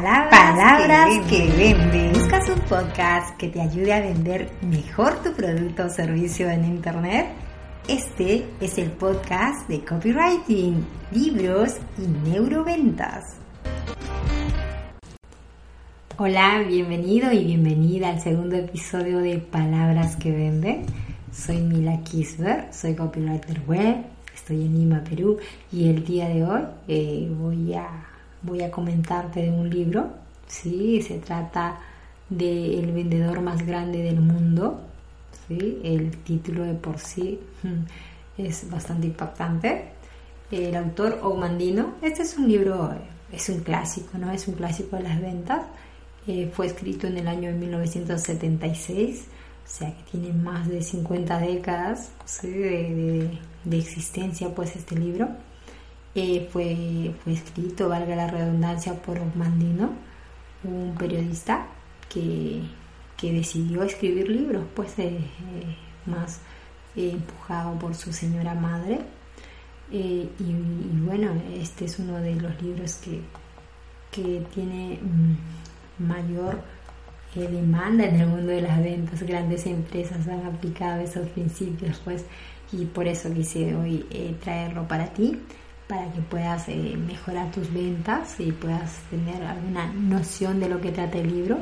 Palabras, que, venden. ¿Buscas un podcast que te ayude a vender mejor tu producto o servicio en Internet? Este es el podcast de copywriting, libros y neuroventas. Hola, bienvenido y bienvenida al segundo episodio de Palabras que venden. Soy Mila Kisber, soy copywriter web, estoy en Lima, Perú y el día de hoy eh, voy a voy a comentarte de un libro, ¿sí? Se trata de El vendedor más grande del mundo, ¿sí? El título de por sí mm, es bastante impactante. El autor Ogmandino, este es un libro, es un clásico, ¿no? Es un clásico de las ventas. Eh, fue escrito en el año 1976, o sea que tiene más de 50 décadas de, de existencia pues este libro. Eh, fue, escrito, valga la redundancia, por Mandino, un periodista que, que decidió escribir libros, pues eh, eh, más empujado por su señora madre. Y, bueno, este es uno de los libros que, que tiene mm, mayor demanda en el mundo de las ventas. Grandes empresas han aplicado esos principios, pues, y por eso quise hoy traerlo para ti para que puedas eh, mejorar tus ventas y puedas tener alguna noción de lo que trata el libro.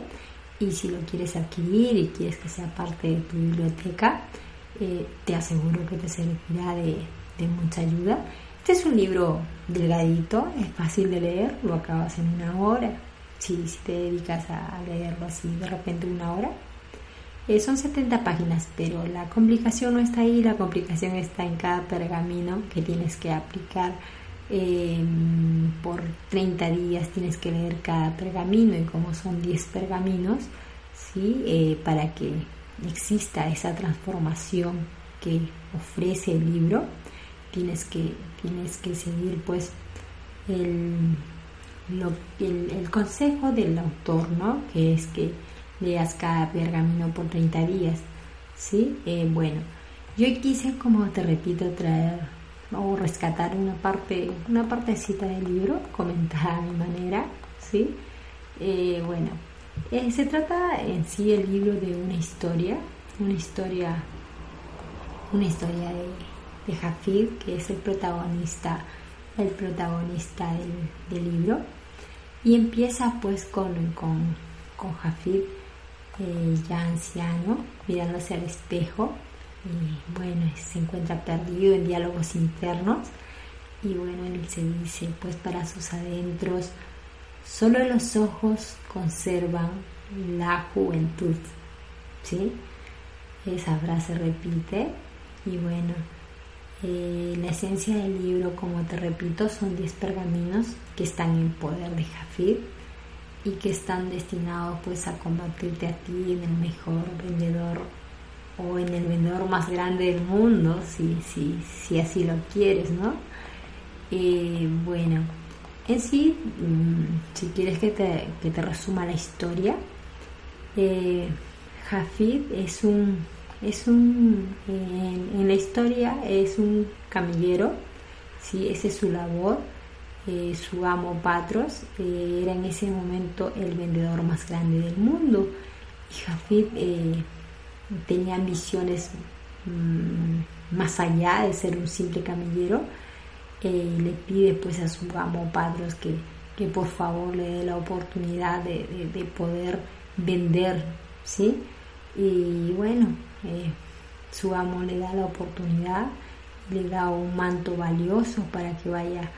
Y si lo quieres adquirir y quieres que sea parte de tu biblioteca, eh, te aseguro que te servirá de, mucha ayuda. Este es un libro delgadito, es fácil de leer, lo acabas en una hora. Si, si te dedicas a leerlo así de repente una hora, eh, son 70 páginas, pero la complicación no está ahí, la complicación está en cada pergamino que tienes que aplicar Em, por 30 días tienes que leer cada pergamino y como son 10 pergaminos, ¿sí? Eh, para que exista esa transformación que ofrece el libro, tienes que, tienes que seguir pues el, el, consejo del autor, ¿no? que es que leas cada pergamino por 30 días. ¿sí? Eh, bueno, yo quise, como te repito, traer o rescatar una parte, una partecita del libro, comentada a mi manera, ¿sí? Eh, bueno, eh, se trata en sí el libro de una historia, una historia, una historia de, de Jafid, que es el protagonista, el protagonista del, libro, y empieza pues con, con, con Jafid ya anciano, mirándose al espejo, y bueno, se encuentra perdido en diálogos internos y bueno, él se dice, pues para sus adentros, solo los ojos conservan la juventud, ¿sí? Esa frase repite y bueno, eh, la esencia del libro, como te repito, son 10 pergaminos que están en poder de Jafid y que están destinados pues a convertirte a ti en el mejor vendedor o en el vendedor más grande del mundo, si, si, si así lo quieres, ¿no? Eh, bueno, en sí, mm, si quieres que te, que te resuma la historia, eh, Jafid es un, es un en, la historia es un camillero, ¿sí? esa es su labor, eh, su amo Patros era en ese momento el vendedor más grande del mundo y Jafid tenía ambiciones mm, más allá de ser un simple camillero, eh, le pide pues a su amo Padros que, que por favor le dé la oportunidad de, poder vender, ¿sí? Y bueno, eh, su amo le da la oportunidad, le da un manto valioso para que vaya a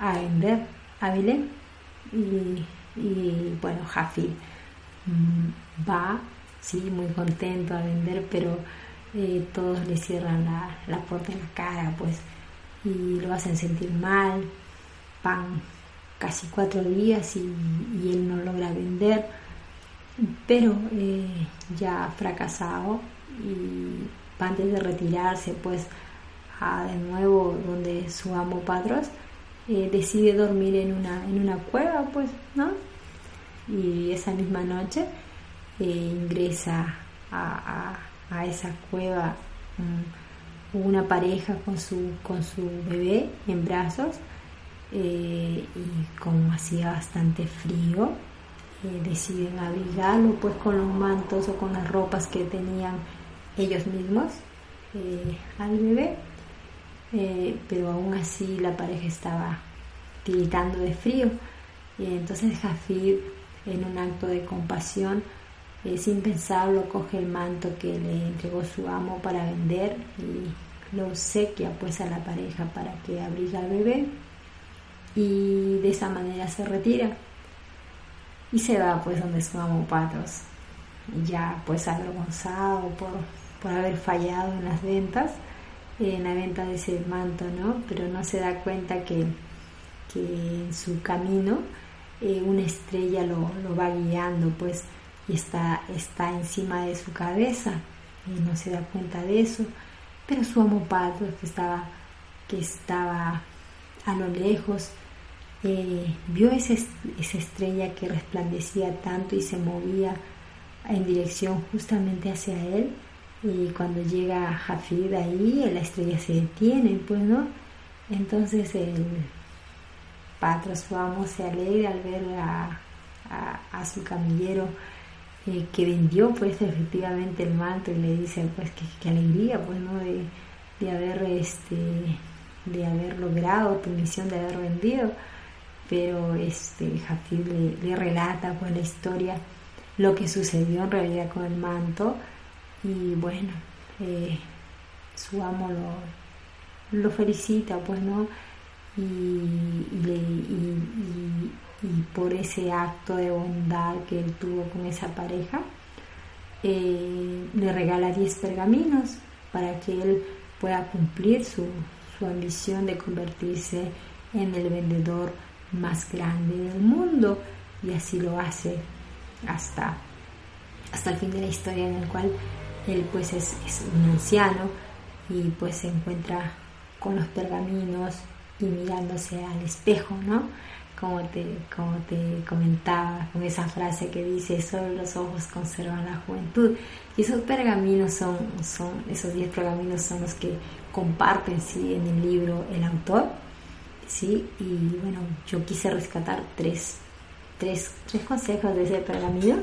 vender a Belén. Y, bueno, Jafi mm, va sí, muy contento a vender, pero eh, todos le cierran la, puerta en la cara, pues, y lo hacen sentir mal, van casi cuatro días y, él no logra vender, pero eh, ya fracasado y antes de retirarse, pues, a de nuevo donde su amo Padros, eh, decide dormir en una, en una cueva, pues, ¿no? Y esa misma noche ingresa a, esa cueva una pareja con su, con su bebé en brazos eh, y como hacía bastante frío, eh, deciden abrigarlo pues con los mantos o con las ropas que tenían ellos mismos eh, al bebé, pero aún así la pareja estaba tiritando de frío. Y entonces Jafid, en un acto de compasión, sin pensarlo, coge el manto que le entregó su amo para vender y lo obsequia pues a la pareja para que abriga al bebé y de esa manera se retira y se va pues donde su amo Patros ya pues avergonzado por, por haber fallado en las ventas en la venta de ese manto no pero no se da cuenta que, que en su camino eh, una estrella lo, lo va guiando pues y está, está encima de su cabeza y no se da cuenta de eso, pero su amo que estaba, que estaba a lo lejos eh, vio esa, esa estrella que resplandecía tanto y se movía en dirección justamente hacia él y cuando llega Jafid ahí la estrella se detiene pues no entonces el patro su amo se alegra al ver a, su camillero eh, que vendió pues efectivamente el manto y le dice pues qué alegría pues no de, de, haber este de haber logrado tu misión de haber vendido. Pero este Jafid le, relata pues la historia lo que sucedió en realidad con el manto y bueno eh, su amo lo, lo felicita pues no y, y, por ese acto de bondad que él tuvo con esa pareja, eh, le regala 10 pergaminos para que él pueda cumplir su, su ambición de convertirse en el vendedor más grande del mundo. Y así lo hace hasta, hasta el fin de la historia en el cual él pues es, un anciano y pues se encuentra con los pergaminos y mirándose al espejo, ¿no? como te, como te comentaba, con esa frase que dice, solo los ojos conservan la juventud. Y esos pergaminos son, son esos 10 pergaminos son los que comparten ¿sí? en el libro el autor. ¿sí? Y bueno, yo quise rescatar tres, tres, tres consejos de ese pergamino.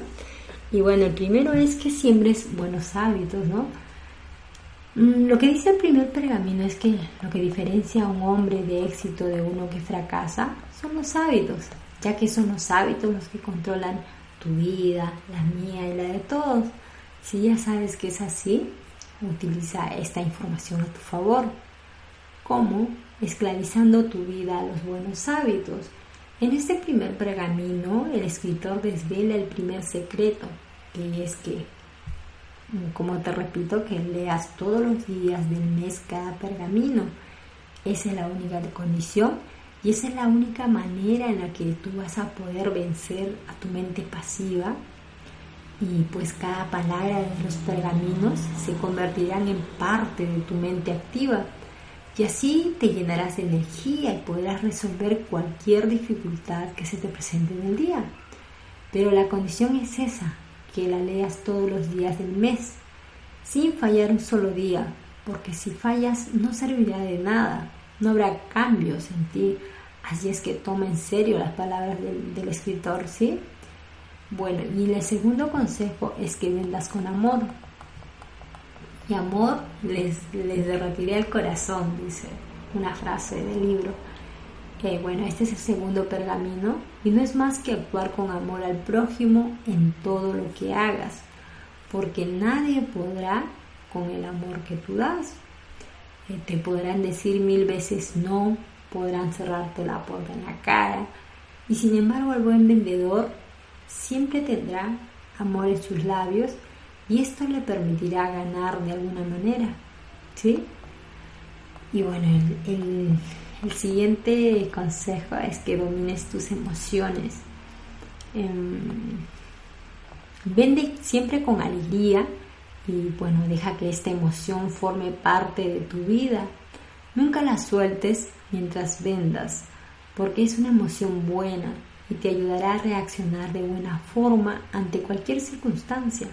Y bueno, el primero es que siembres buenos hábitos, ¿no? Mm, lo que dice el primer pergamino es que lo que diferencia a un hombre de éxito de uno que fracasa son los hábitos, ya que son los hábitos los que controlan tu vida, la mía y la de todos. Si ya sabes que es así, utiliza esta información a tu favor. ¿Cómo? Esclavizando tu vida a los buenos hábitos. En este primer pergamino, el escritor desvela el primer secreto, que es que como te repito, que leas todos los días del mes cada pergamino. Esa es la única condición y esa es la única manera en la que tú vas a poder vencer a tu mente pasiva y pues cada palabra de los pergaminos se convertirán en parte de tu mente activa y así te llenarás de energía y podrás resolver cualquier dificultad que se te presente en el día. Pero la condición es esa, que la leas todos los días del mes, sin fallar un solo día, porque si fallas no servirá de nada, no habrá cambios en ti. Así es que toma en serio las palabras del, escritor, ¿sí? Bueno, y el segundo consejo es que vendas con amor. Y amor les, les el corazón, dice una frase del libro bueno, este es el segundo pergamino y no es más que actuar con amor al prójimo en todo lo que hagas, porque nadie podrá con el amor que tú das. Eh, te podrán decir mil veces no, podrán cerrarte la puerta en la cara y sin embargo el buen vendedor siempre tendrá amor en sus labios y esto le permitirá ganar de alguna manera, ¿sí? Y bueno, el el siguiente consejo es que domines tus emociones. Em, vende siempre con alegría y bueno, deja que esta emoción forme parte de tu vida. Nunca la sueltes mientras vendas, porque es una emoción buena y te ayudará a reaccionar de buena forma ante cualquier circunstancia.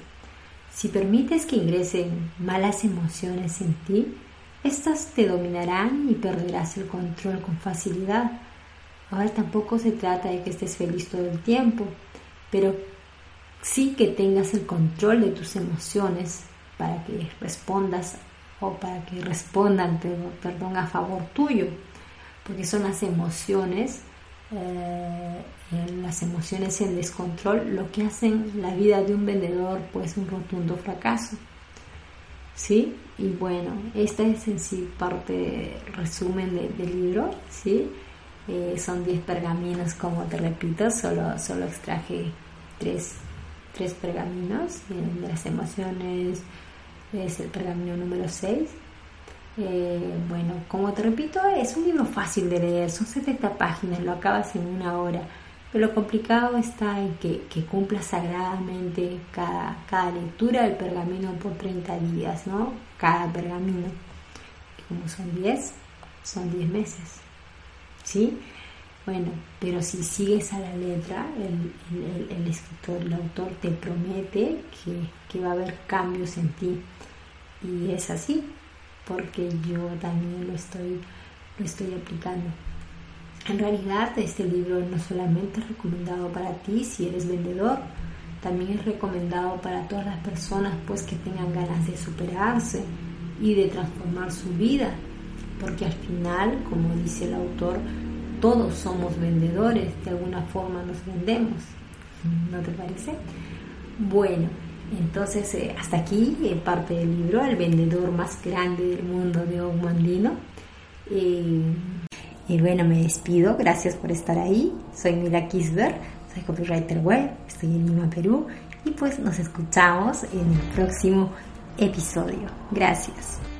Si permites que ingresen malas emociones en ti, estas te dominarán y perderás el control con facilidad. Ahora tampoco se trata de que estés feliz todo el tiempo. pero sí que tengas el control de tus emociones para que respondas o para que respondan, perdón, a favor tuyo, porque son las emociones, eh, las emociones en descontrol, lo que hacen la vida de un vendedor pues un rotundo fracaso. ¿Sí? Y bueno, esta es en sí parte resumen del libro, ¿sí? Eh, son 10 pergaminos, como te repito, solo, solo extraje tres, tres pergaminos de las emociones, es el pergamino número 6. Eh, bueno, como te repito, es un libro fácil de leer, son 70 páginas, lo acabas en una hora, pero lo complicado está en que, cumpla sagradamente cada, cada lectura del pergamino por 30 días, ¿no? Cada pergamino. como son 10, son 10 meses, ¿sí? Bueno, pero si sigues a la letra, el, escritor, el autor te promete que, que va a haber cambios en ti. Y es así, porque yo también lo estoy, lo estoy aplicando. En realidad este libro no solamente es recomendado para ti si eres vendedor, también es recomendado para todas las personas pues que tengan ganas de superarse y de transformar su vida, porque al final, como dice el autor, todos somos vendedores, de alguna forma nos vendemos. ¿No te parece? Bueno, entonces, eh, hasta aquí eh, parte del libro, El vendedor más grande del mundo de Ogmandino. Y bueno, me despido, gracias por estar ahí. Soy Mila Kisber, soy copywriter web, estoy en Lima, Perú. Y pues nos escuchamos en el próximo episodio. Gracias.